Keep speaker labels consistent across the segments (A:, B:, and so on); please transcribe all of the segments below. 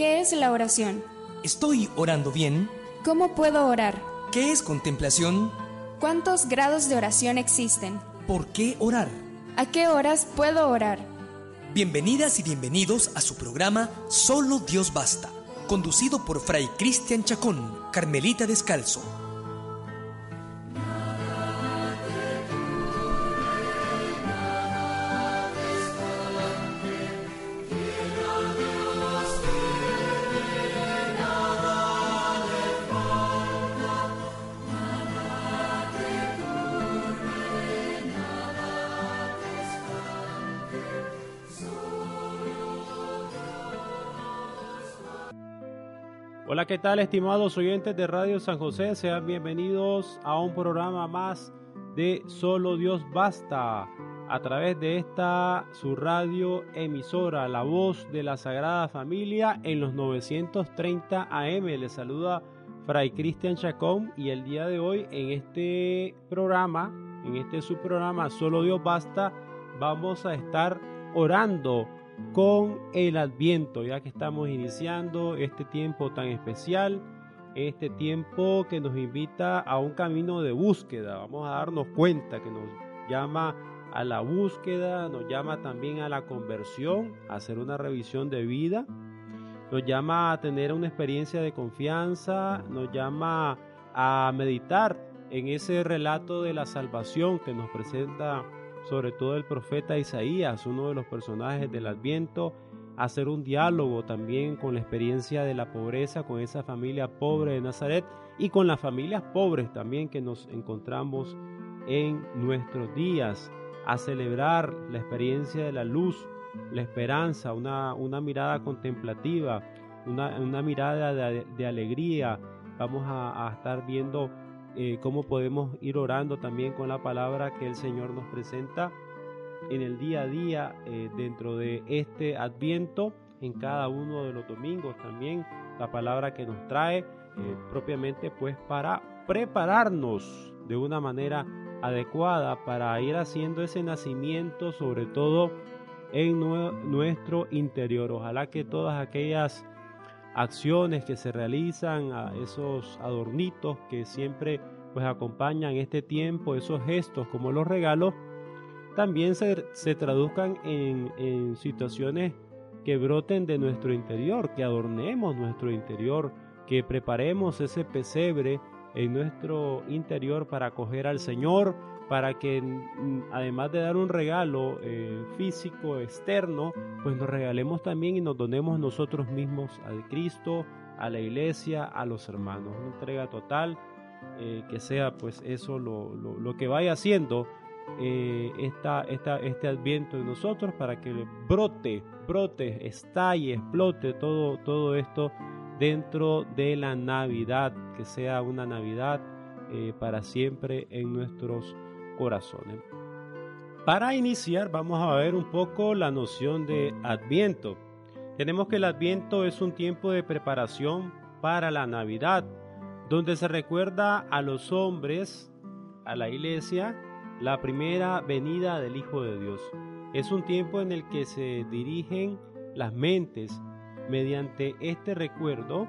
A: ¿Qué es la oración?
B: ¿Estoy orando bien?
A: ¿Cómo puedo orar?
B: ¿Qué es contemplación?
A: ¿Cuántos grados de oración existen?
B: ¿Por qué orar?
A: ¿A qué horas puedo orar?
B: Bienvenidas y bienvenidos a su programa Solo Dios Basta, conducido por Fray Cristian Chacón, Carmelita Descalzo.
C: ¿Qué tal estimados oyentes de Radio San José? Sean bienvenidos a un programa más de Solo Dios Basta a través de esta su radio emisora, la voz de la Sagrada Familia en los 930 AM. Les saluda Fray Cristian Chacón y el día de hoy en este programa, en este su programa Solo Dios Basta, vamos a estar orando con el adviento, ya que estamos iniciando este tiempo tan especial, este tiempo que nos invita a un camino de búsqueda. Vamos a darnos cuenta que nos llama a la búsqueda, nos llama también a la conversión, a hacer una revisión de vida, nos llama a tener una experiencia de confianza, nos llama a meditar en ese relato de la salvación que nos presenta sobre todo el profeta Isaías, uno de los personajes del Adviento, hacer un diálogo también con la experiencia de la pobreza, con esa familia pobre de Nazaret y con las familias pobres también que nos encontramos en nuestros días, a celebrar la experiencia de la luz, la esperanza, una, una mirada contemplativa, una, una mirada de, alegría. Vamos a estar viendo eh, cómo podemos ir orando también con la palabra que el Señor nos presenta en el día a día eh, dentro de este adviento, en cada uno de los domingos también, la palabra que nos trae eh, propiamente pues para prepararnos de una manera adecuada para ir haciendo ese nacimiento sobre todo en nuestro interior. Ojalá que todas aquellas acciones que se realizan, a esos adornitos que siempre pues acompañan este tiempo, esos gestos como los regalos, también se, se traduzcan en, en situaciones que broten de nuestro interior, que adornemos nuestro interior, que preparemos ese pesebre en nuestro interior para acoger al Señor, para que además de dar un regalo eh, físico externo, pues nos regalemos también y nos donemos nosotros mismos al Cristo, a la iglesia, a los hermanos. Una entrega total, eh, que sea pues eso lo, lo, que vaya haciendo eh, esta, esta, este adviento de nosotros para que brote, brote, estalle, explote todo, todo esto dentro de la Navidad, que sea una Navidad para siempre en nuestros corazones. Para iniciar vamos a ver un poco la noción de Adviento. Tenemos que el Adviento es un tiempo de preparación para la Navidad, donde se recuerda a los hombres, a la iglesia, la primera venida del Hijo de Dios. Es un tiempo en el que se dirigen las mentes mediante este recuerdo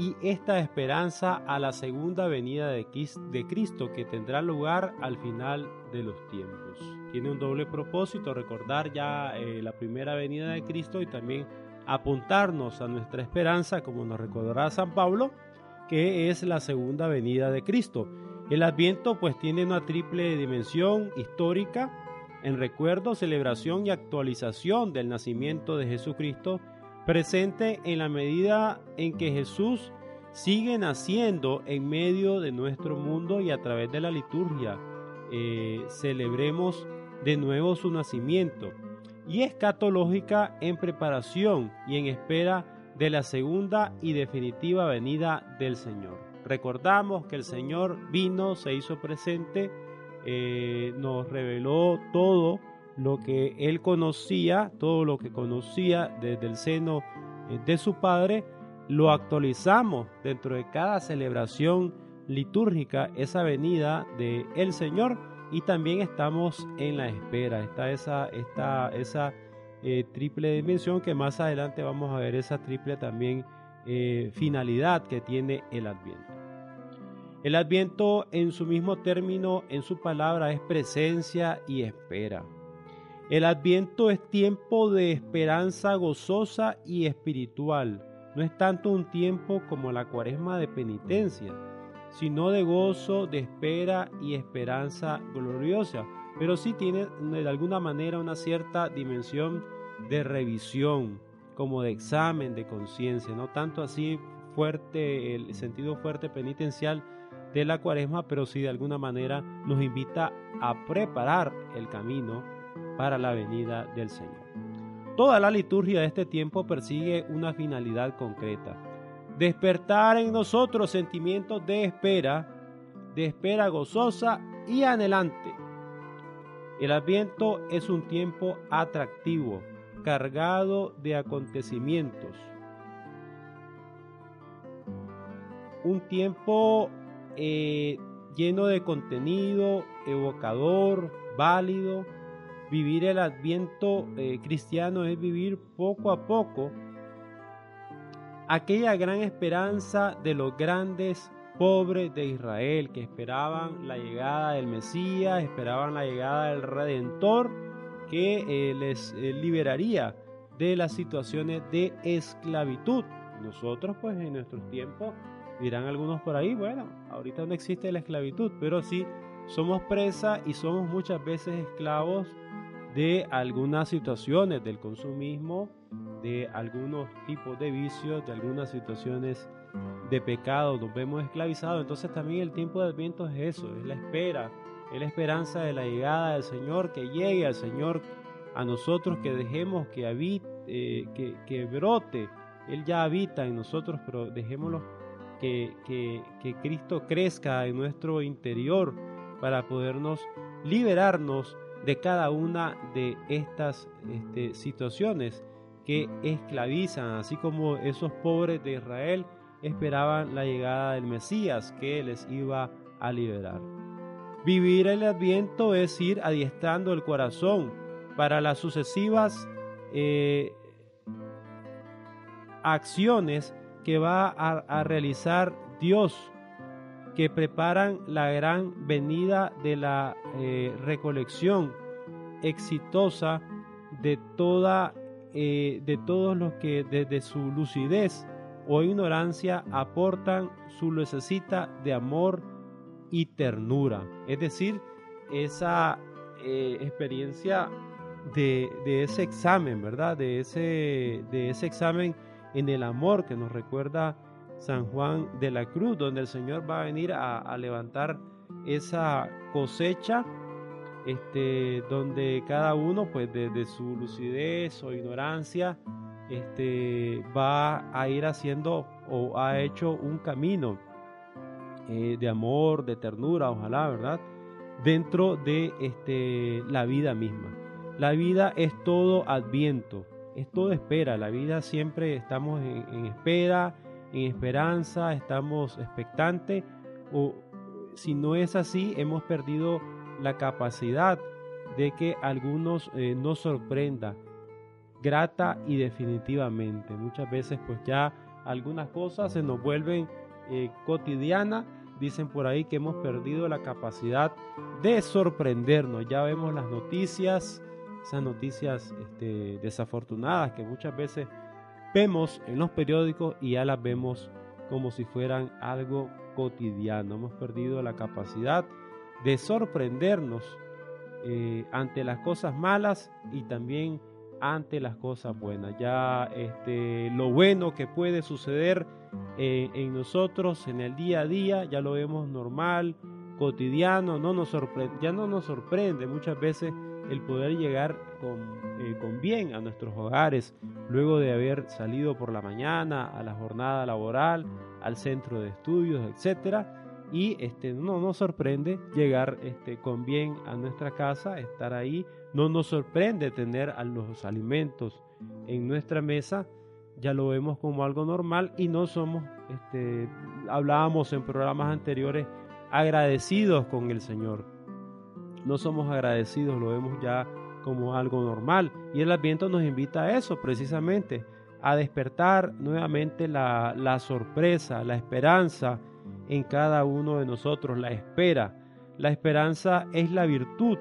C: y esta esperanza a la segunda venida de Cristo que tendrá lugar al final de los tiempos. Tiene un doble propósito, recordar ya eh, la primera venida de Cristo y también apuntarnos a nuestra esperanza, como nos recordará San Pablo, que es la segunda venida de Cristo. El Adviento pues tiene una triple dimensión histórica en recuerdo, celebración y actualización del nacimiento de Jesucristo presente en la medida en que Jesús sigue naciendo en medio de nuestro mundo y a través de la liturgia eh, celebremos de nuevo su nacimiento. Y escatológica en preparación y en espera de la segunda y definitiva venida del Señor. Recordamos que el Señor vino, se hizo presente, eh, nos reveló todo lo que él conocía, todo lo que conocía desde el seno eh, de su padre, lo actualizamos dentro de cada celebración litúrgica, esa venida de el Señor y también estamos en la espera, está esa, esa eh, triple dimensión que más adelante vamos a ver esa triple también eh, finalidad que tiene el adviento. El adviento en su mismo término, en su palabra, es presencia y espera. El adviento es tiempo de esperanza gozosa y espiritual. No es tanto un tiempo como la cuaresma de penitencia, sino de gozo, de espera y esperanza gloriosa. Pero sí tiene de alguna manera una cierta dimensión de revisión, como de examen de conciencia, no tanto así fuerte, el sentido fuerte penitencial, de la cuaresma, pero sí de alguna manera nos invita a preparar el camino para la venida del Señor. Toda la liturgia de este tiempo persigue una finalidad concreta. Despertar en nosotros sentimientos de espera, de espera gozosa y anhelante. El adviento es un tiempo atractivo, cargado de acontecimientos. Un tiempo eh, lleno de contenido, evocador, válido. Vivir el adviento eh, cristiano es vivir poco a poco aquella gran esperanza de los grandes pobres de Israel que esperaban la llegada del Mesías, esperaban la llegada del Redentor que eh, les liberaría de las situaciones de esclavitud. Nosotros pues en nuestros tiempos Dirán algunos por ahí, bueno, ahorita no existe la esclavitud, pero sí somos presa y somos muchas veces esclavos de algunas situaciones del consumismo, de algunos tipos de vicios, de algunas situaciones de pecado, nos vemos esclavizados. Entonces también el tiempo de Adviento es eso, es la espera, es la esperanza de la llegada del Señor, que llegue al Señor a nosotros, que dejemos que habite, eh, que, que brote. Él ya habita en nosotros, pero dejémoslo que, Cristo crezca en nuestro interior para podernos liberarnos de cada una de estas este, situaciones que esclavizan, así como esos pobres de Israel esperaban la llegada del Mesías que les iba a liberar. Vivir el adviento es ir adiestrando el corazón para las sucesivas eh, acciones que va a, realizar Dios, que preparan la gran venida de la eh, recolección exitosa de toda eh, de todos los que desde su lucidez o ignorancia aportan su necesita de amor y ternura. Es decir, esa eh, experiencia de, de, ese examen, ¿verdad? De ese, de ese examen en el amor que nos recuerda San Juan de la Cruz, donde el Señor va a venir a, levantar esa cosecha, este, donde cada uno, pues desde su lucidez o ignorancia, este, va a ir haciendo o ha hecho un camino eh, de amor, de ternura, ojalá, ¿verdad? Dentro de este, la vida misma. La vida es todo adviento, es todo espera. La vida siempre estamos en, espera, en esperanza, estamos expectantes. O si no es así, hemos perdido la capacidad de que algunos eh, nos sorprenda grata y definitivamente. Muchas veces pues ya algunas cosas se nos vuelven eh, cotidianas. Dicen por ahí que hemos perdido la capacidad de sorprendernos. Ya vemos las noticias, esas noticias este, desafortunadas que muchas veces vemos en los periódicos y ya las vemos como si fueran algo cotidiano. Hemos perdido la capacidad de sorprendernos eh, ante las cosas malas y también ante las cosas buenas. Ya este, lo bueno que puede suceder eh, en nosotros en el día a día, ya lo vemos normal, cotidiano, no nos ya no nos sorprende muchas veces el poder llegar eh, con, bien a nuestros hogares luego de haber salido por la mañana a la jornada laboral, al centro de estudios, etcétera. Y este, no nos sorprende llegar este, con bien a nuestra casa, estar ahí. No nos sorprende tener a los alimentos en nuestra mesa. Ya lo vemos como algo normal y no somos, este, hablábamos en programas anteriores, agradecidos con el Señor no somos agradecidos, lo vemos ya como algo normal. Y el Adviento nos invita a eso precisamente, a despertar nuevamente la, la sorpresa, la esperanza en cada uno de nosotros, la espera. La esperanza es la virtud,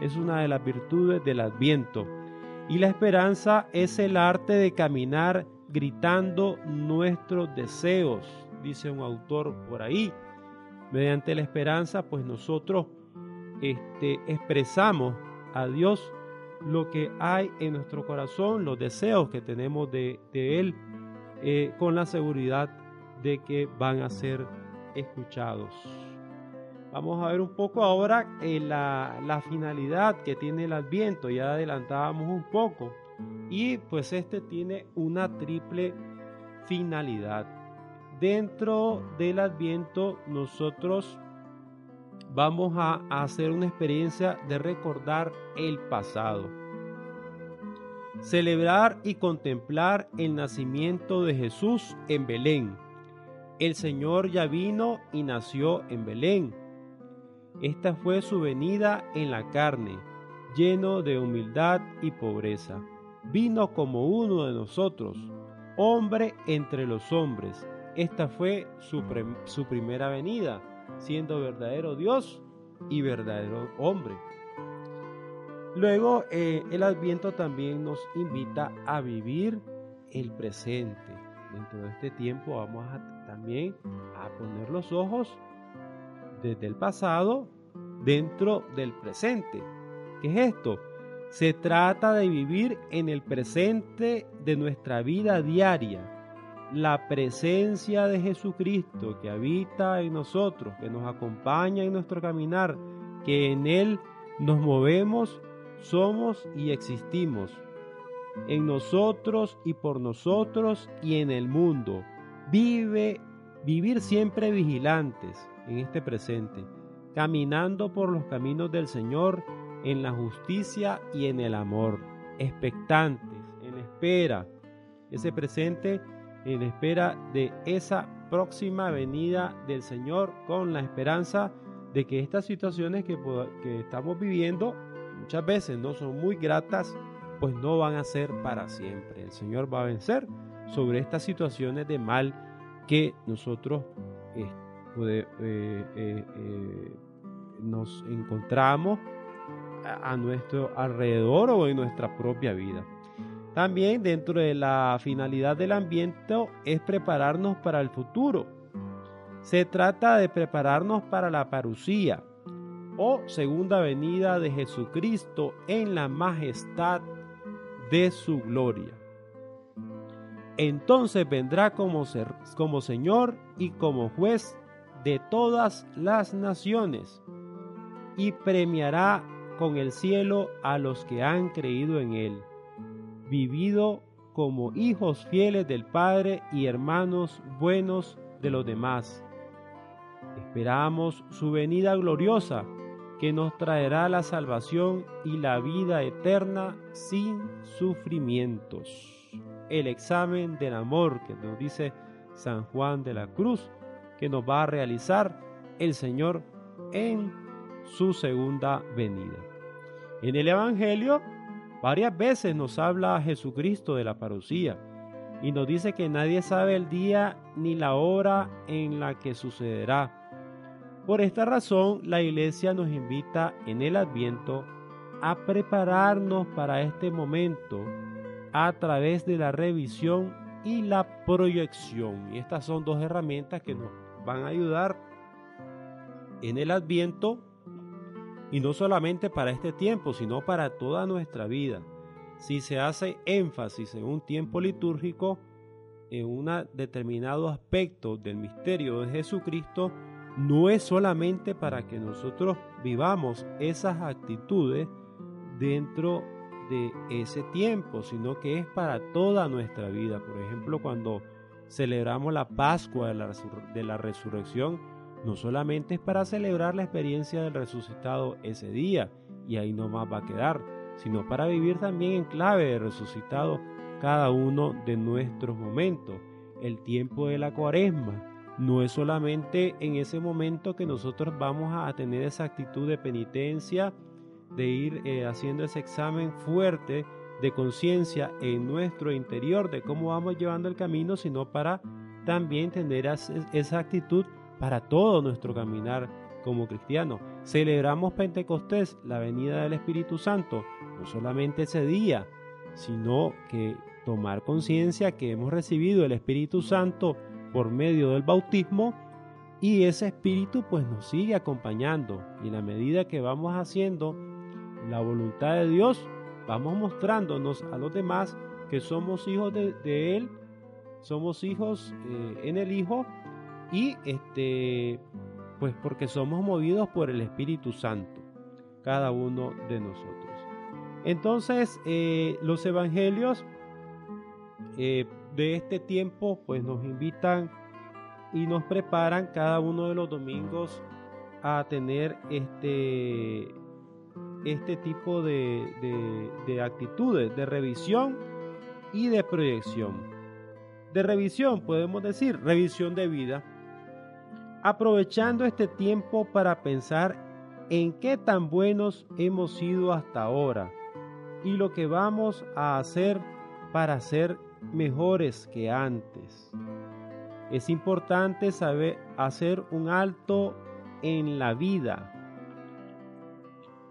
C: es una de las virtudes del Adviento. Y la esperanza es el arte de caminar gritando nuestros deseos, dice un autor por ahí. Mediante la esperanza, pues nosotros este, expresamos a Dios lo que hay en nuestro corazón, los deseos que tenemos de, Él, eh, con la seguridad de que van a ser escuchados. Vamos a ver un poco ahora eh, la, la finalidad que tiene el Adviento, ya adelantábamos un poco, y pues este tiene una triple finalidad. Dentro del Adviento nosotros vamos a hacer una experiencia de recordar el pasado. Celebrar y contemplar el nacimiento de Jesús en Belén. El Señor ya vino y nació en Belén. Esta fue su venida en la carne, lleno de humildad y pobreza. Vino como uno de nosotros, hombre entre los hombres. Esta fue su, su primera venida siendo verdadero Dios y verdadero hombre. Luego eh, el adviento también nos invita a vivir el presente. Dentro de este tiempo vamos a, también a poner los ojos desde el pasado dentro del presente. ¿Qué es esto? Se trata de vivir en el presente de nuestra vida diaria la presencia de Jesucristo que habita en nosotros, que nos acompaña en nuestro caminar, que en Él nos movemos, somos y existimos, en nosotros y por nosotros y en el mundo. Vive, vivir siempre vigilantes en este presente, caminando por los caminos del Señor en la justicia y en el amor, expectantes, en espera. Ese presente en espera de esa próxima venida del Señor con la esperanza de que estas situaciones que, estamos viviendo muchas veces no son muy gratas, pues no van a ser para siempre. El Señor va a vencer sobre estas situaciones de mal que nosotros eh, eh, eh, nos encontramos a nuestro alrededor o en nuestra propia vida. También dentro de la finalidad del ambiente es prepararnos para el futuro. Se trata de prepararnos para la parucía o segunda venida de Jesucristo en la majestad de su gloria. Entonces vendrá como, como Señor y como juez de todas las naciones y premiará con el cielo a los que han creído en él vivido como hijos fieles del Padre y hermanos buenos de los demás. Esperamos su venida gloriosa, que nos traerá la salvación y la vida eterna sin sufrimientos. El examen del amor que nos dice San Juan de la Cruz, que nos va a realizar el Señor en su segunda venida. En el Evangelio Varias veces nos habla Jesucristo de la parucía y nos dice que nadie sabe el día ni la hora en la que sucederá. Por esta razón, la iglesia nos invita en el adviento a prepararnos para este momento a través de la revisión y la proyección. Y estas son dos herramientas que nos van a ayudar en el adviento y no solamente para este tiempo, sino para toda nuestra vida. Si se hace énfasis en un tiempo litúrgico, en un determinado aspecto del misterio de Jesucristo, no es solamente para que nosotros vivamos esas actitudes dentro de ese tiempo, sino que es para toda nuestra vida. Por ejemplo, cuando celebramos la Pascua de la, de la resurrección, no solamente es para celebrar la experiencia del resucitado ese día, y ahí no más va a quedar, sino para vivir también en clave de resucitado cada uno de nuestros momentos. El tiempo de la cuaresma no es solamente en ese momento que nosotros vamos a tener esa actitud de penitencia, de ir eh, haciendo ese examen fuerte de conciencia en nuestro interior de cómo vamos llevando el camino, sino para también tener esa actitud para todo nuestro caminar como cristiano. Celebramos Pentecostés, la venida del Espíritu Santo, no solamente ese día, sino que tomar conciencia que hemos recibido el Espíritu Santo por medio del bautismo y ese Espíritu pues nos sigue acompañando y en la medida que vamos haciendo la voluntad de Dios, vamos mostrándonos a los demás que somos hijos de, Él, somos hijos eh, en el Hijo y este pues porque somos movidos por el Espíritu Santo, cada uno de nosotros. Entonces, eh, los evangelios eh, de este tiempo pues nos invitan y nos preparan cada uno de los domingos a tener este, este tipo de, de actitudes de revisión y de proyección. De revisión podemos decir revisión de vida, aprovechando este tiempo para pensar en qué tan buenos hemos sido hasta ahora y lo que vamos a hacer para ser mejores que antes. Es importante saber hacer un alto en la vida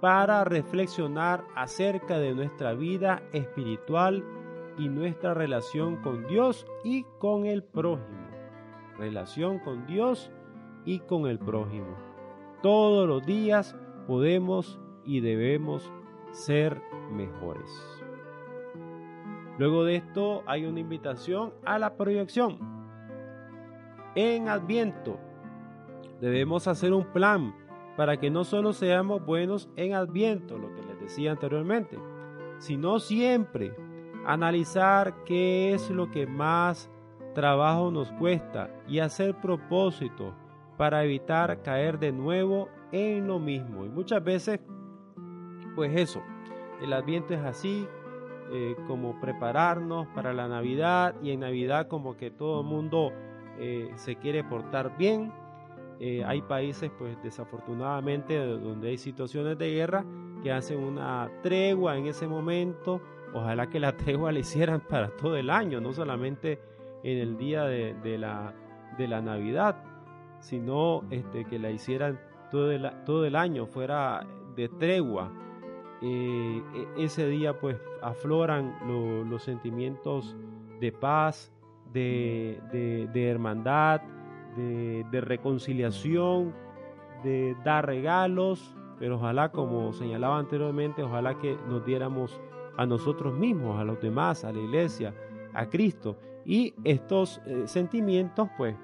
C: para reflexionar acerca de nuestra vida espiritual y nuestra relación con Dios y con el prójimo. Relación con Dios y con el prójimo. Todos los días podemos y debemos ser mejores. Luego de esto hay una invitación a la proyección. En Adviento debemos hacer un plan para que no solo seamos buenos en Adviento, lo que les decía anteriormente, sino siempre analizar qué es lo que más trabajo nos cuesta y hacer propósito para evitar caer de nuevo en lo mismo. Y muchas veces, pues eso, el adviento es así, eh, como prepararnos para la Navidad y en Navidad como que todo el mundo eh, se quiere portar bien. Eh, hay países pues desafortunadamente donde hay situaciones de guerra que hacen una tregua en ese momento. Ojalá que la tregua la hicieran para todo el año, no solamente en el día de, la, de la Navidad, sino este, que la hicieran todo el, todo año, fuera de tregua eh, e, ese día pues afloran los sentimientos de paz, de, hermandad, de, reconciliación, de dar regalos, pero ojalá como señalaba anteriormente, ojalá que nos diéramos a nosotros mismos, a los demás, a la iglesia, a Cristo. Y estos eh, sentimientos pues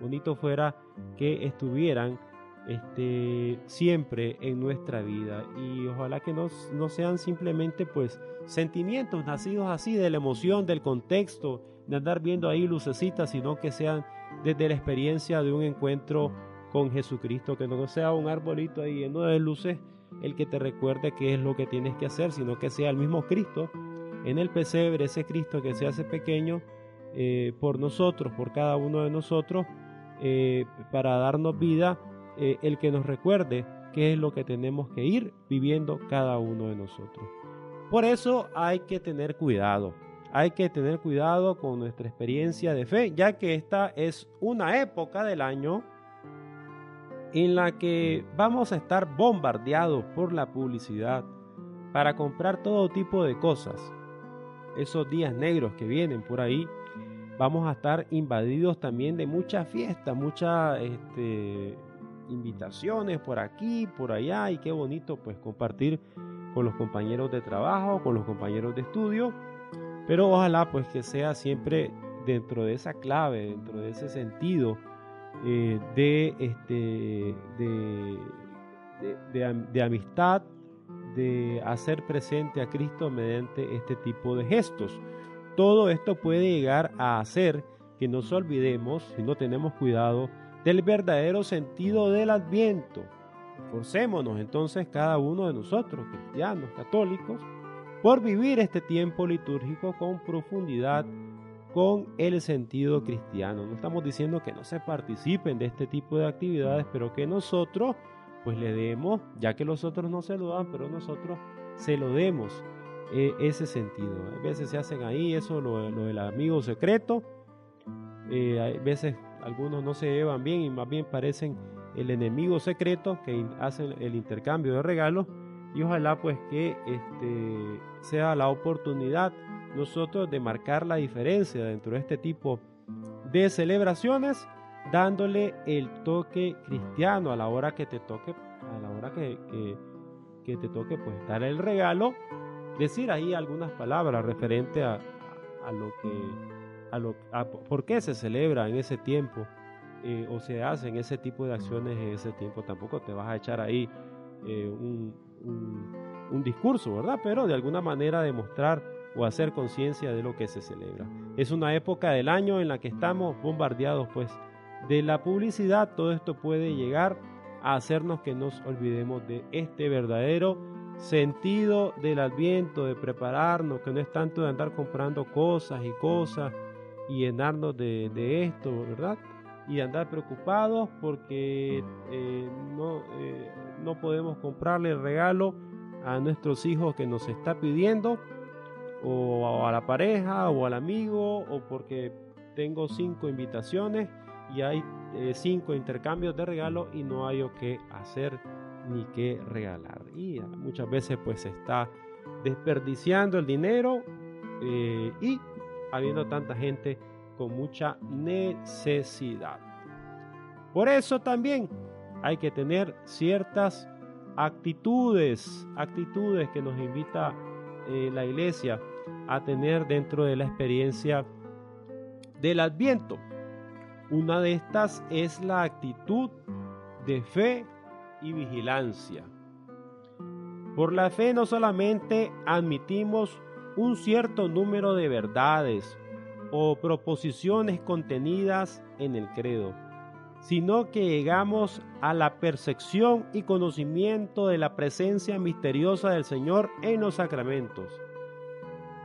C: bonito fuera que estuvieran este, siempre en nuestra vida. Y ojalá que no, no sean simplemente pues sentimientos nacidos así de la emoción, del contexto, de andar viendo ahí lucecitas, sino que sean desde la experiencia de un encuentro con Jesucristo, que no sea un arbolito ahí lleno de luces el que te recuerde qué es lo que tienes que hacer, sino que sea el mismo Cristo en el pesebre, ese Cristo que se hace pequeño eh, por nosotros, por cada uno de nosotros, eh, para darnos vida eh, el que nos recuerde qué es lo que tenemos que ir viviendo cada uno de nosotros. Por eso hay que tener cuidado. Hay que tener cuidado con nuestra experiencia de fe, ya que esta es una época del año en la que vamos a estar bombardeados por la publicidad para comprar todo tipo de cosas. Esos días negros que vienen por ahí, vamos a estar invadidos también de mucha fiesta, mucha este, invitaciones por aquí, por allá y qué bonito pues compartir con los compañeros de trabajo, con los compañeros de estudio, pero ojalá pues que sea siempre dentro de esa clave, dentro de ese sentido eh, de, este, de, de amistad, de hacer presente a Cristo mediante este tipo de gestos. Todo esto puede llegar a hacer que no nos olvidemos, si no tenemos cuidado, del verdadero sentido del adviento. Esforcémonos entonces cada uno de nosotros, cristianos, católicos, por vivir este tiempo litúrgico con profundidad, con el sentido cristiano. No estamos diciendo que no se participen de este tipo de actividades, pero que nosotros pues le demos, ya que los otros no se lo dan, pero nosotros se lo demos eh, ese sentido. A veces se hacen ahí eso, lo, lo del amigo secreto, eh, a veces algunos no se llevan bien y más bien parecen el enemigo secreto que hacen el intercambio de regalos. Y ojalá pues que este, sea la oportunidad nosotros de marcar la diferencia dentro de este tipo de celebraciones dándole el toque cristiano a la hora que te toque a la hora que, que, te toque pues dar el regalo decir ahí algunas palabras referente a, a lo que a lo por qué se celebra en ese tiempo eh, o se hacen ese tipo de acciones en ese tiempo tampoco te vas a echar ahí eh, un, un, discurso, ¿verdad? Pero de alguna manera demostrar o hacer conciencia de lo que se celebra. Es una época del año en la que estamos bombardeados pues de la publicidad, todo esto puede llegar a hacernos que nos olvidemos de este verdadero sentido del adviento, de prepararnos, que no es tanto de andar comprando cosas y cosas y llenarnos de, de esto, ¿verdad? Y andar preocupados porque eh, no, eh, no podemos comprarle el regalo a nuestros hijos que nos está pidiendo, o a la pareja, o al amigo, o porque tengo cinco invitaciones y hay eh, cinco intercambios de regalos y no hay o qué hacer ni qué regalar. Y muchas veces pues se está desperdiciando el dinero eh, y habiendo tanta gente con mucha necesidad. Por eso también hay que tener ciertas actitudes, actitudes que nos invita eh, la iglesia a tener dentro de la experiencia del adviento. Una de estas es la actitud de fe y vigilancia. Por la fe no solamente admitimos un cierto número de verdades o proposiciones contenidas en el credo, sino que llegamos a la percepción y conocimiento de la presencia misteriosa del Señor en los sacramentos,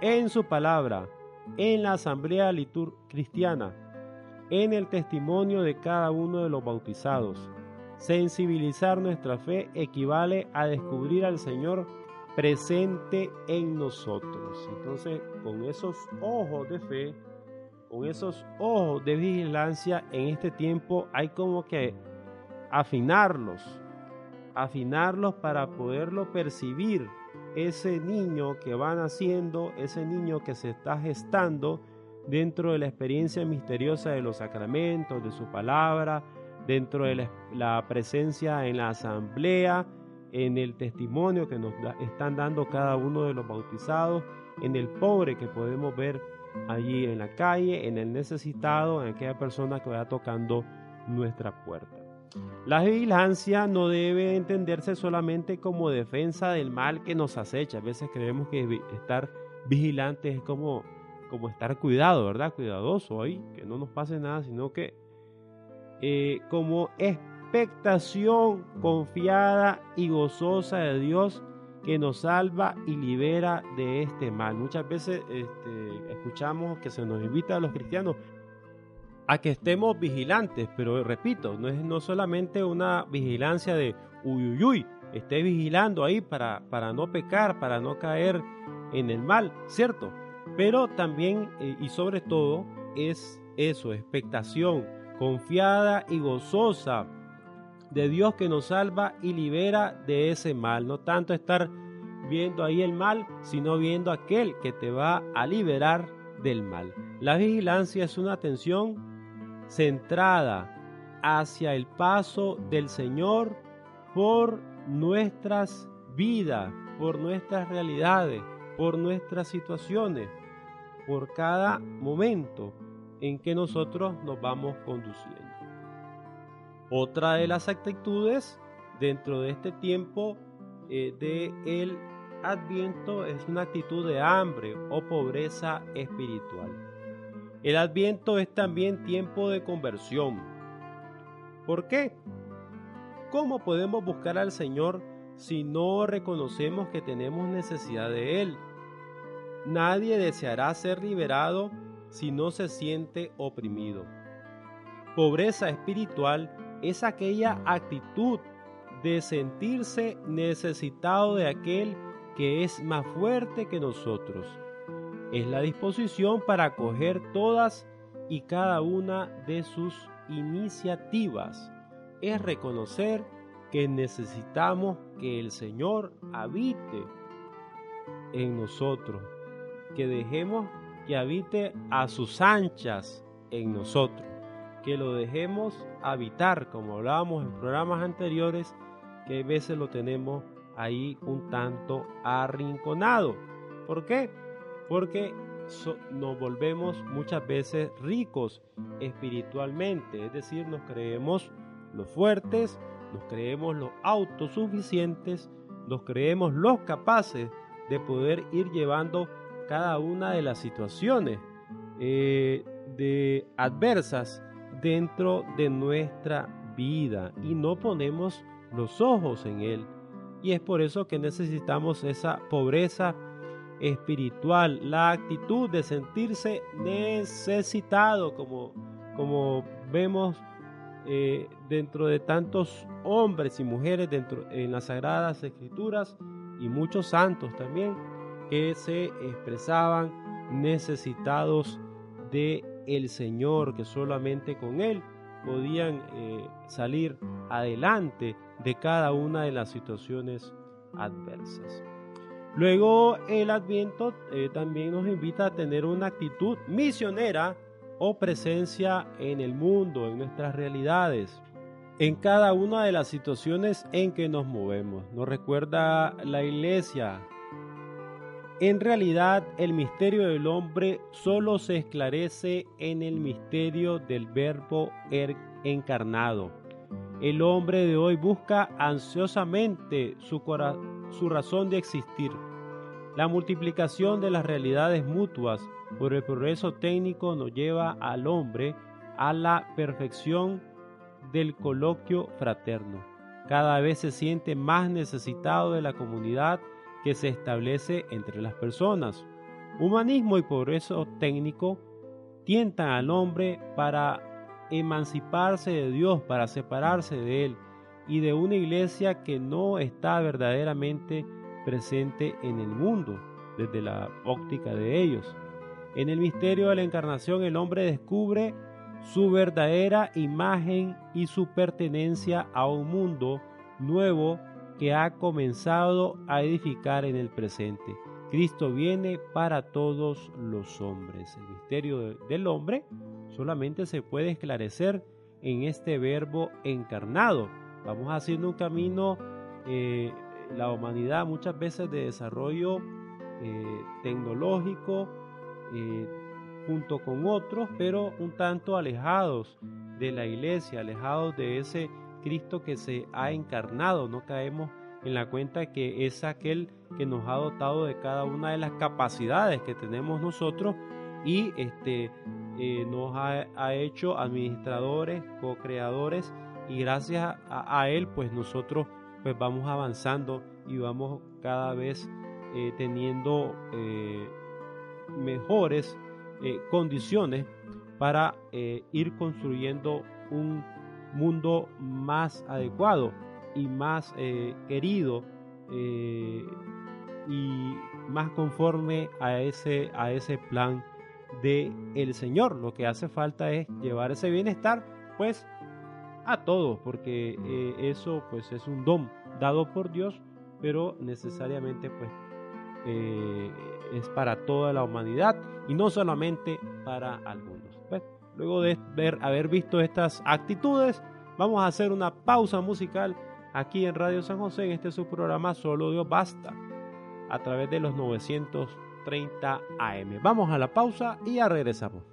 C: en su palabra, en la asamblea cristiana, en el testimonio de cada uno de los bautizados. Sensibilizar nuestra fe equivale a descubrir al Señor presente en nosotros. Entonces, con esos ojos de fe, con esos ojos de vigilancia en este tiempo hay como que afinarlos, afinarlos para poderlo percibir. Ese niño que va naciendo, ese niño que se está gestando dentro de la experiencia misteriosa de los sacramentos, de su palabra, dentro de la, presencia en la asamblea, en el testimonio que nos están dando cada uno de los bautizados, en el pobre que podemos ver allí en la calle, en el necesitado, en aquella persona que vaya tocando nuestra puerta. La vigilancia no debe entenderse solamente como defensa del mal que nos acecha. A veces creemos que estar vigilante es como, como estar cuidado, ¿verdad? Cuidadoso ahí, que no nos pase nada, sino que eh, como expectación confiada y gozosa de Dios que nos salva y libera de este mal. Muchas veces este, escuchamos que se nos invita a los cristianos a que estemos vigilantes, pero repito, no es no solamente una vigilancia de uy, uy, uy, esté vigilando ahí para, para no pecar, para no caer en el mal, ¿cierto? Pero también eh, y sobre todo es eso, expectación confiada y gozosa de Dios que nos salva y libera de ese mal. No tanto estar viendo ahí el mal, sino viendo aquel que te va a liberar del mal. La vigilancia es una atención centrada hacia el paso del Señor por nuestras vidas, por nuestras realidades, por nuestras situaciones, por cada momento en que nosotros nos vamos conduciendo. Otra de las actitudes dentro de este tiempo eh, de el Adviento es una actitud de hambre o pobreza espiritual. El Adviento es también tiempo de conversión. ¿Por qué? ¿Cómo podemos buscar al Señor si no reconocemos que tenemos necesidad de Él? Nadie deseará ser liberado si no se siente oprimido. Pobreza espiritual es aquella actitud de sentirse necesitado de aquel que es más fuerte que nosotros. Es la disposición para acoger todas y cada una de sus iniciativas. Es reconocer que necesitamos que el Señor habite en nosotros, que dejemos que habite a sus anchas en nosotros, que lo dejemos habitar, como hablábamos en programas anteriores, que a veces lo tenemos ahí un tanto arrinconado. ¿Por qué? Porque nos volvemos muchas veces ricos espiritualmente, es decir, nos creemos los fuertes, nos creemos los autosuficientes, nos creemos los capaces de poder ir llevando cada una de las situaciones eh, de adversas dentro de nuestra vida y no ponemos los ojos en él. Y es por eso que necesitamos esa pobreza espiritual, la actitud de sentirse necesitado, como, como vemos eh, dentro de tantos hombres y mujeres dentro en las sagradas escrituras y muchos santos también que se expresaban necesitados de el Señor, que solamente con Él podían eh, salir adelante de cada una de las situaciones adversas. Luego el adviento eh, también nos invita a tener una actitud misionera o presencia en el mundo, en nuestras realidades, en cada una de las situaciones en que nos movemos. Nos recuerda la iglesia. En realidad el misterio del hombre solo se esclarece en el misterio del verbo er-, encarnado. El hombre de hoy busca ansiosamente su, su razón de existir. La multiplicación de las realidades mutuas por el progreso técnico nos lleva al hombre a la perfección del coloquio fraterno. Cada vez se siente más necesitado de la comunidad que se establece entre las personas. Humanismo y progreso técnico tientan al hombre para emanciparse de Dios, para separarse de Él y de una iglesia que no está verdaderamente presente en el mundo desde la óptica de ellos. En el misterio de la encarnación el hombre descubre su verdadera imagen y su pertenencia a un mundo nuevo que ha comenzado a edificar en el presente. Cristo viene para todos los hombres. El misterio del hombre solamente se puede esclarecer en este verbo encarnado. Vamos haciendo un camino, eh, la humanidad muchas veces de desarrollo eh, tecnológico, eh, junto con otros, pero un tanto alejados de la iglesia, alejados de ese Cristo que se ha encarnado. No caemos en la cuenta que es aquel que nos ha dotado de cada una de las capacidades que tenemos nosotros y este, eh, nos ha, hecho administradores, co-creadores y gracias a, él pues nosotros pues vamos avanzando y vamos cada vez eh, teniendo eh, mejores condiciones para ir construyendo un mundo más adecuado y más eh, querido eh, y más conforme a ese, a ese plan de el Señor. Lo que hace falta es llevar ese bienestar pues a todos, porque eh, eso pues es un don dado por Dios, pero necesariamente pues es para toda la humanidad y no solamente para algunos. Luego de ver, haber visto estas actitudes, vamos a hacer una pausa musical aquí en Radio San José, en este su programa Solo Dios Basta, a través de los 930 AM. Vamos a la pausa y ya regresamos.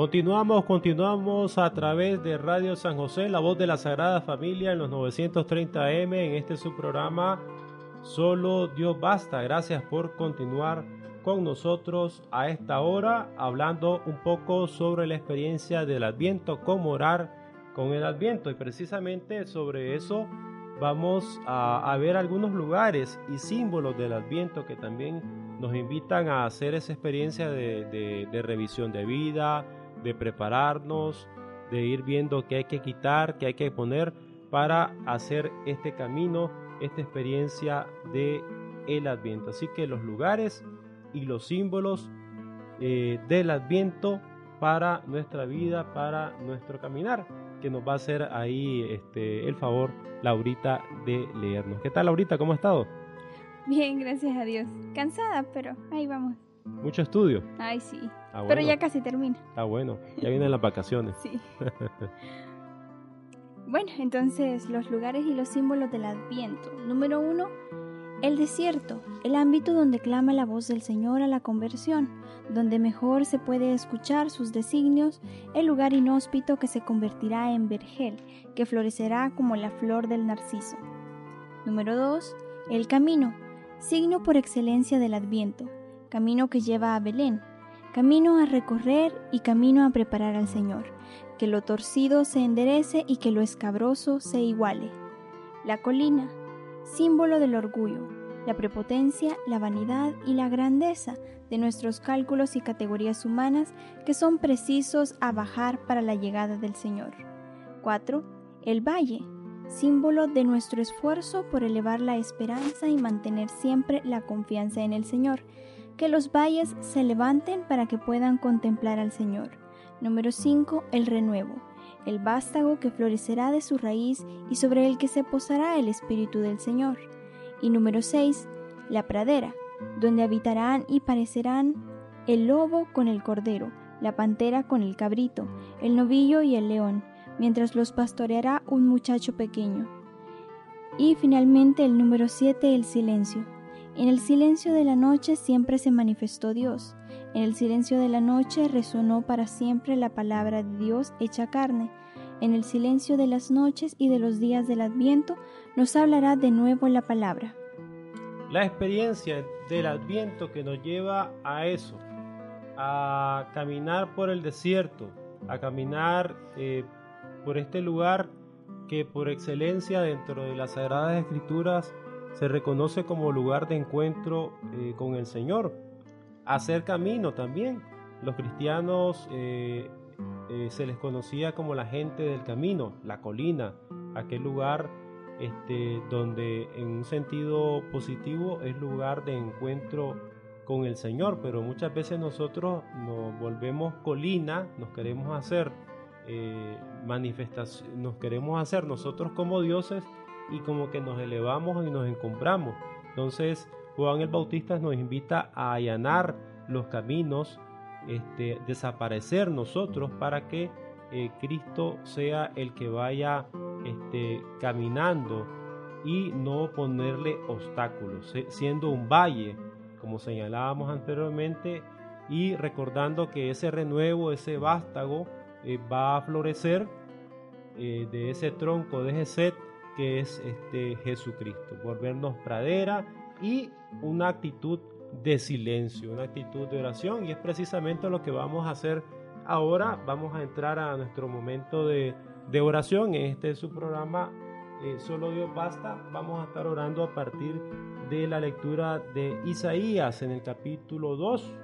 C: Continuamos, continuamos a través de Radio San José, la voz de la Sagrada Familia en los 930 AM en este su programa Solo Dios Basta. Gracias por continuar con nosotros a esta hora hablando un poco sobre la experiencia del Adviento, cómo orar con el Adviento y precisamente sobre eso vamos a, ver algunos lugares y símbolos del Adviento que también nos invitan a hacer esa experiencia de revisión de vida, de prepararnos, de ir viendo qué hay que quitar, qué hay que poner para hacer este camino, esta experiencia de el Adviento. Así que los lugares y los símbolos eh, del Adviento para nuestra vida, para nuestro caminar, que nos va a hacer ahí este, el favor Laurita de leernos. ¿Qué tal Laurita? ¿Cómo has estado?
D: Bien, gracias a Dios. Cansada, pero ahí vamos.
C: Mucho estudio.
D: Ay, sí.
C: Ah,
D: Pero
C: bueno.
D: ya casi termina.
C: Ah, bueno, ya vienen las vacaciones.
D: Sí. bueno, entonces los lugares y los símbolos del Adviento. Número uno, el desierto, el ámbito donde clama la voz del Señor a la conversión, donde mejor se puede escuchar sus designios, el lugar inhóspito que se convertirá en vergel, que florecerá como la flor del narciso. Número 2. El camino, signo por excelencia del Adviento, camino que lleva a Belén, camino a recorrer y camino a preparar al Señor, que lo torcido se enderece y que lo escabroso se iguale. La colina, símbolo del orgullo, la prepotencia, la vanidad y la grandeza de nuestros cálculos y categorías humanas que son precisos a bajar para la llegada del Señor. 4. El valle, símbolo de nuestro esfuerzo por elevar la esperanza y mantener siempre la confianza en el Señor. Que los valles se levanten para que puedan contemplar al Señor. Número 5. El renuevo, el vástago que florecerá de su raíz y sobre el que se posará el Espíritu del Señor. Y número 6. La pradera, donde habitarán y parecerán el lobo con el cordero, la pantera con el cabrito, el novillo y el león, mientras los pastoreará un muchacho pequeño. Y finalmente el número 7, el silencio. En el silencio de la noche siempre se manifestó Dios. En el silencio de la noche resonó para siempre la palabra de Dios hecha carne. En el silencio de las noches y de los días del Adviento nos hablará de nuevo la palabra.
C: La experiencia del Adviento que nos lleva a eso, a caminar por el desierto, a caminar eh, por este lugar que por excelencia dentro de las Sagradas Escrituras se reconoce como lugar de encuentro eh, con el Señor. Hacer camino también. Los cristianos eh, eh, se les conocía como la gente del camino, la colina, aquel lugar este, donde en un sentido positivo es lugar de encuentro con el Señor, pero muchas veces nosotros nos volvemos colina, nos queremos hacer eh, manifestación, nos queremos hacer nosotros como dioses y como que nos elevamos y nos encumbramos. Entonces Juan el Bautista nos invita a allanar los caminos, este, desaparecer nosotros para que eh, Cristo sea el que vaya este, caminando y no ponerle obstáculos, siendo un valle, como señalábamos anteriormente, y recordando que ese renuevo, ese vástago, eh, va a florecer eh, de ese tronco de Geset es este Jesucristo, volvernos pradera y una actitud de silencio, una actitud de oración y es precisamente lo que vamos a hacer ahora vamos a entrar a nuestro momento de, de oración. Este es su programa eh, Solo Dios Basta. Vamos a estar orando a partir de la lectura de Isaías en el capítulo 2,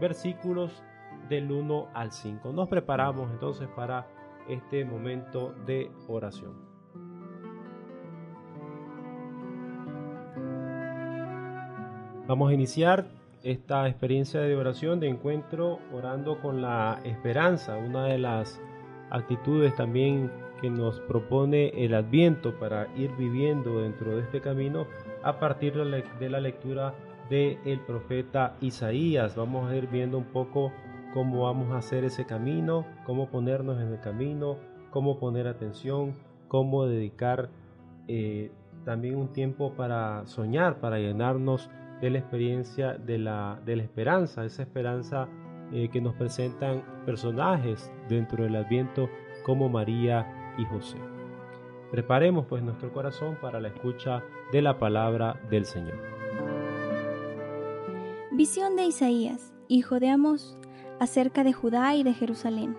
C: versículos del 1 al 5. Nos preparamos entonces para este momento de oración. Vamos a iniciar esta experiencia de oración, de encuentro, orando con la esperanza, una de las actitudes también que nos propone el Adviento para ir viviendo dentro de este camino a partir de la lectura del profeta Isaías. Vamos a ir viendo un poco cómo vamos a hacer ese camino, cómo ponernos en el camino, cómo poner atención, cómo dedicar eh, también un tiempo para soñar, para llenarnos de la experiencia de la, de la esperanza, esa esperanza eh, que nos presentan personajes dentro del Adviento como María y José. Preparemos pues nuestro corazón para la escucha de la palabra del Señor.
D: Visión de Isaías, hijo de Amós, acerca de Judá y de Jerusalén.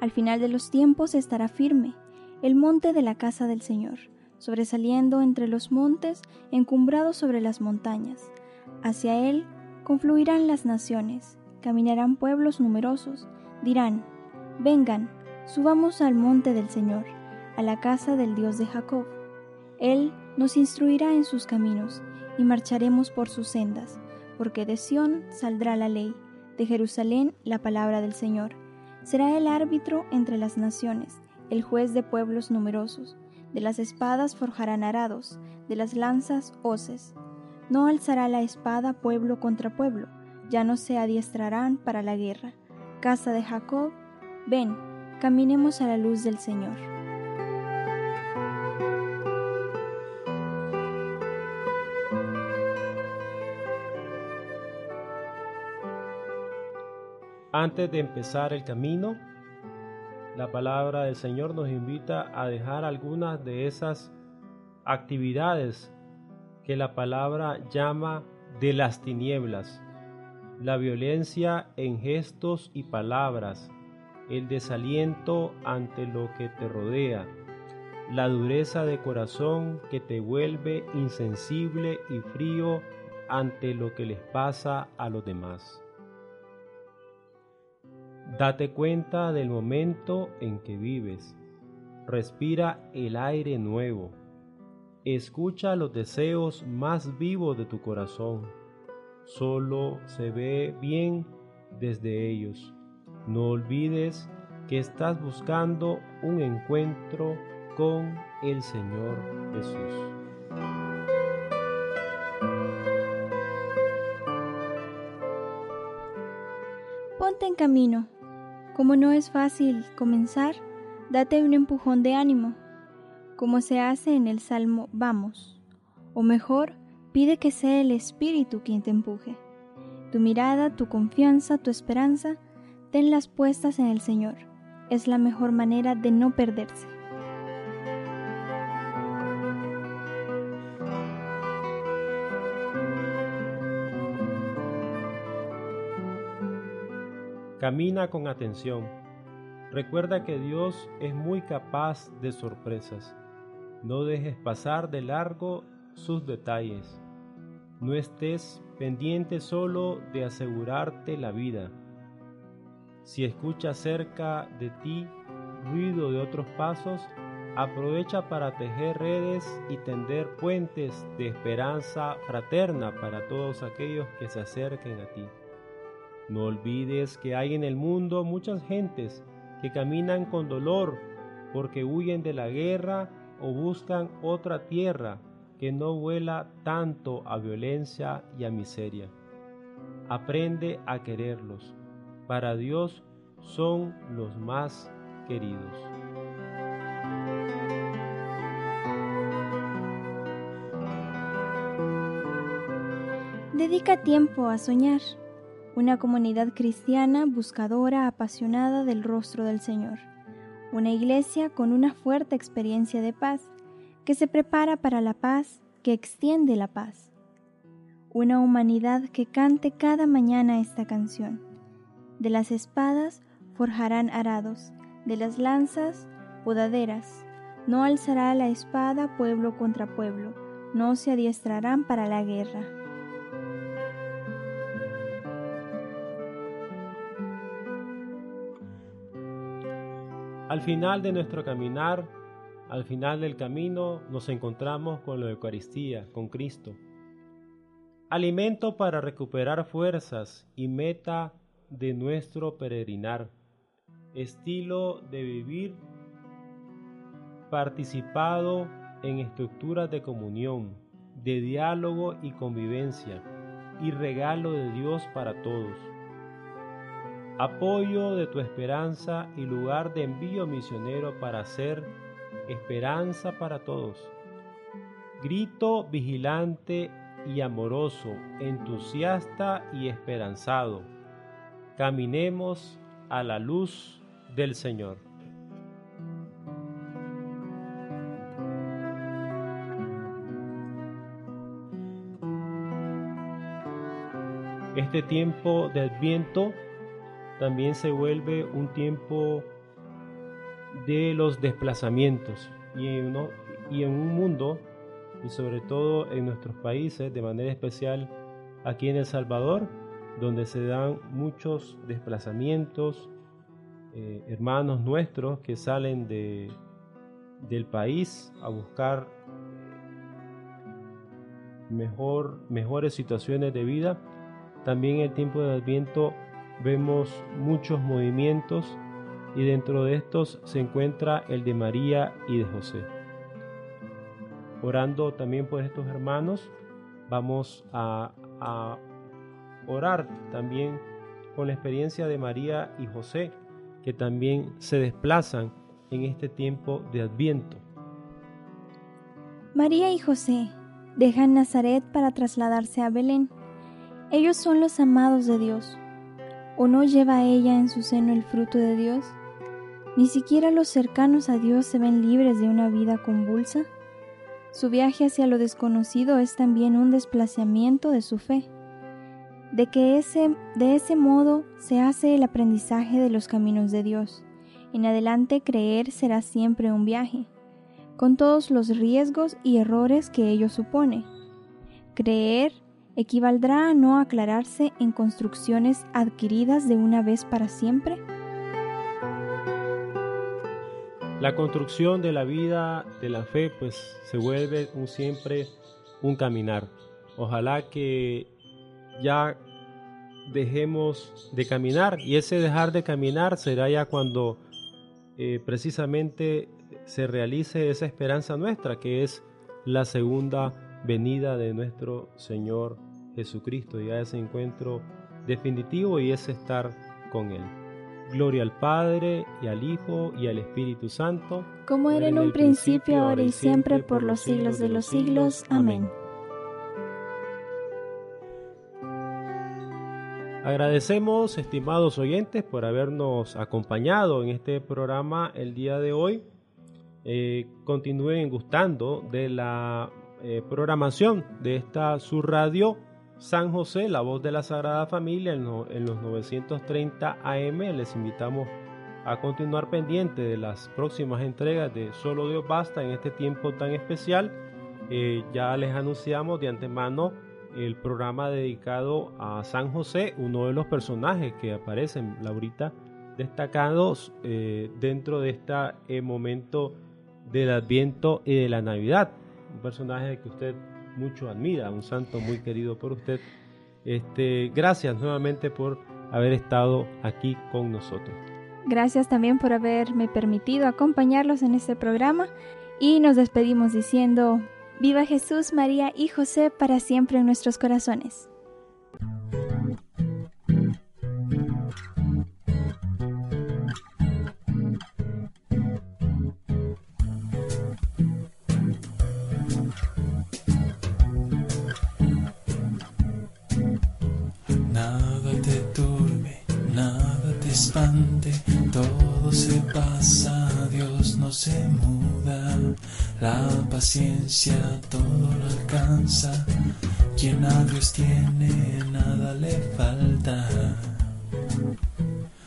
D: Al final de los tiempos estará firme el monte de la casa del Señor, sobresaliendo entre los montes, encumbrado sobre las montañas. Hacia él confluirán las naciones, caminarán pueblos numerosos, dirán, vengan, subamos al monte del Señor, a la casa del Dios de Jacob. Él nos instruirá en sus caminos, y marcharemos por sus sendas, porque de Sión saldrá la ley, de Jerusalén la palabra del Señor. Será el árbitro entre las naciones, el juez de pueblos numerosos. De las espadas forjarán arados, de las lanzas hoces. No alzará la espada pueblo contra pueblo, ya no se adiestrarán para la guerra. Casa de Jacob, ven, caminemos a la luz del Señor.
C: Antes de empezar el camino, la palabra del Señor nos invita a dejar algunas de esas actividades que la palabra llama de las tinieblas, la violencia en gestos y palabras, el desaliento ante lo que te rodea, la dureza de corazón que te vuelve insensible y frío ante lo que les pasa a los demás. Date cuenta del momento en que vives. Respira el aire nuevo. Escucha los deseos más vivos de tu corazón. Solo se ve bien desde ellos. No olvides que estás buscando un encuentro con el Señor Jesús.
D: Ponte en camino. Como no es fácil comenzar, date un empujón de ánimo, como se hace en el Salmo Vamos. O mejor, pide que sea el Espíritu quien te empuje. Tu mirada, tu confianza, tu esperanza, tenlas puestas en el Señor. Es la mejor manera de no perderse.
C: Camina con atención. Recuerda que Dios es muy capaz de sorpresas. No dejes pasar de largo sus detalles. No estés pendiente solo de asegurarte la vida. Si escuchas cerca de ti ruido de otros pasos, aprovecha para tejer redes y tender puentes de esperanza fraterna para todos aquellos que se acerquen a ti. No olvides que hay en el mundo muchas gentes que caminan con dolor porque huyen de la guerra o buscan otra tierra que no vuela tanto a violencia y a miseria. Aprende a quererlos. Para Dios son los más queridos.
D: Dedica tiempo a soñar. Una comunidad cristiana buscadora, apasionada del rostro del Señor. Una iglesia con una fuerte experiencia de paz, que se prepara para la paz, que extiende la paz. Una humanidad que cante cada mañana esta canción. De las espadas forjarán arados, de las lanzas, podaderas. No alzará la espada pueblo contra pueblo, no se adiestrarán para la guerra.
C: Al final de nuestro caminar, al final del camino, nos encontramos con la Eucaristía, con Cristo. Alimento para recuperar fuerzas y meta de nuestro peregrinar. Estilo de vivir participado en estructuras de comunión, de diálogo y convivencia, y regalo de Dios para todos apoyo de tu esperanza y lugar de envío misionero para ser esperanza para todos. Grito vigilante y amoroso, entusiasta y esperanzado. Caminemos a la luz del Señor. Este tiempo de Adviento también se vuelve un tiempo de los desplazamientos y en, y en un mundo y sobre todo en nuestros países, de manera especial aquí en El Salvador, donde se dan muchos desplazamientos, eh, hermanos nuestros que salen de, del país a buscar mejor, mejores situaciones de vida. También el tiempo de Adviento vemos muchos movimientos y dentro de estos se encuentra el de María y de José. Orando también por estos hermanos, vamos a, a orar también con la experiencia de María y José, que también se desplazan en este tiempo de Adviento.
D: María y José dejan Nazaret para trasladarse a Belén. Ellos son los amados de Dios. ¿O no lleva ella en su seno el fruto de Dios? Ni siquiera los cercanos a Dios se ven libres de una vida convulsa. Su viaje hacia lo desconocido es también un desplazamiento de su fe. De que ese, de ese modo se hace el aprendizaje de los caminos de Dios. En adelante creer será siempre un viaje, con todos los riesgos y errores que ello supone. Creer equivaldrá a no aclararse en construcciones adquiridas de una vez para siempre?
C: La construcción de la vida de la fe pues se vuelve un siempre un caminar. Ojalá que ya dejemos de caminar y ese dejar de caminar será ya cuando eh, precisamente se realice esa esperanza nuestra que es la segunda venida de nuestro Señor Jesucristo, ya ese encuentro definitivo y ese estar con Él. Gloria al Padre y al Hijo y al Espíritu Santo,
D: como era en un principio, ahora y siempre, por los siglos de los siglos. Amén.
C: Agradecemos, estimados oyentes, por habernos acompañado en este programa el día de hoy. Eh, continúen gustando de la eh, programación de esta su radio San José, la voz de la Sagrada Familia en, los 930 AM. Les invitamos a continuar pendiente de las próximas entregas de Solo Dios Basta en este tiempo tan especial. Eh, ya les anunciamos de antemano el programa dedicado a San José, uno de los personajes que aparecen, Laurita, destacados eh, dentro de este momento del Adviento y de la Navidad. Un personaje que usted mucho admira, un santo muy querido por usted. Este, gracias nuevamente por haber estado aquí con nosotros.
D: Gracias también por haberme permitido acompañarlos en este programa y nos despedimos diciendo, viva Jesús, María y José para siempre en nuestros corazones.
E: Paciencia todo lo alcanza, quien a Dios tiene nada le falta.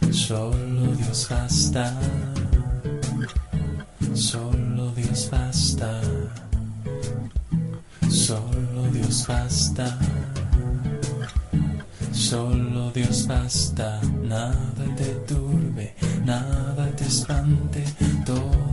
E: Solo Dios basta. Solo Dios basta. Solo Dios basta. Solo Dios basta. Nada te turbe, nada te espante. Todo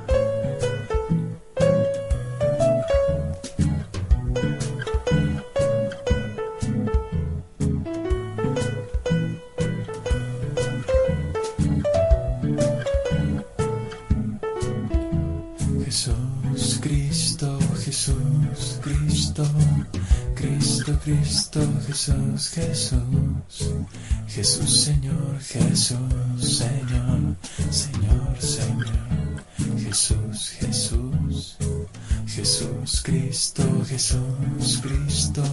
E: Jesús, Jesús, Jesús, Señor, Jesús, Señor, Señor, Señor, Jesús, Jesús, Jesús, Cristo, Jesús, Cristo,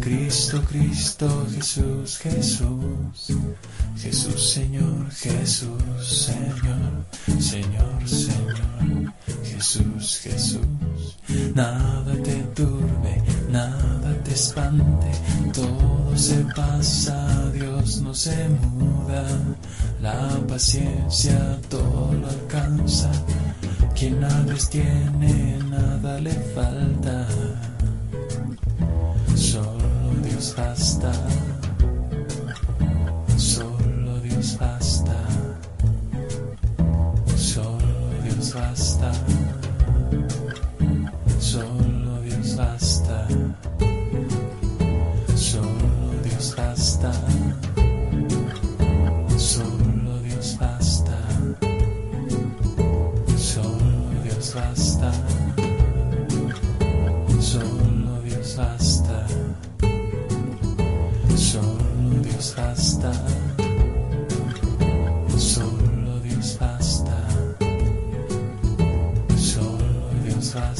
E: Cristo, Cristo, Jesús, Jesús, Jesús, Señor, Jesús, Señor, Señor, Señor, Jesús, Jesús. Nada te turbe, nada te espante, todo se pasa, Dios no se muda, la paciencia todo lo alcanza, quien a Dios tiene, nada le falta, solo Dios basta, solo Dios basta, solo Dios basta. Solo Jesus.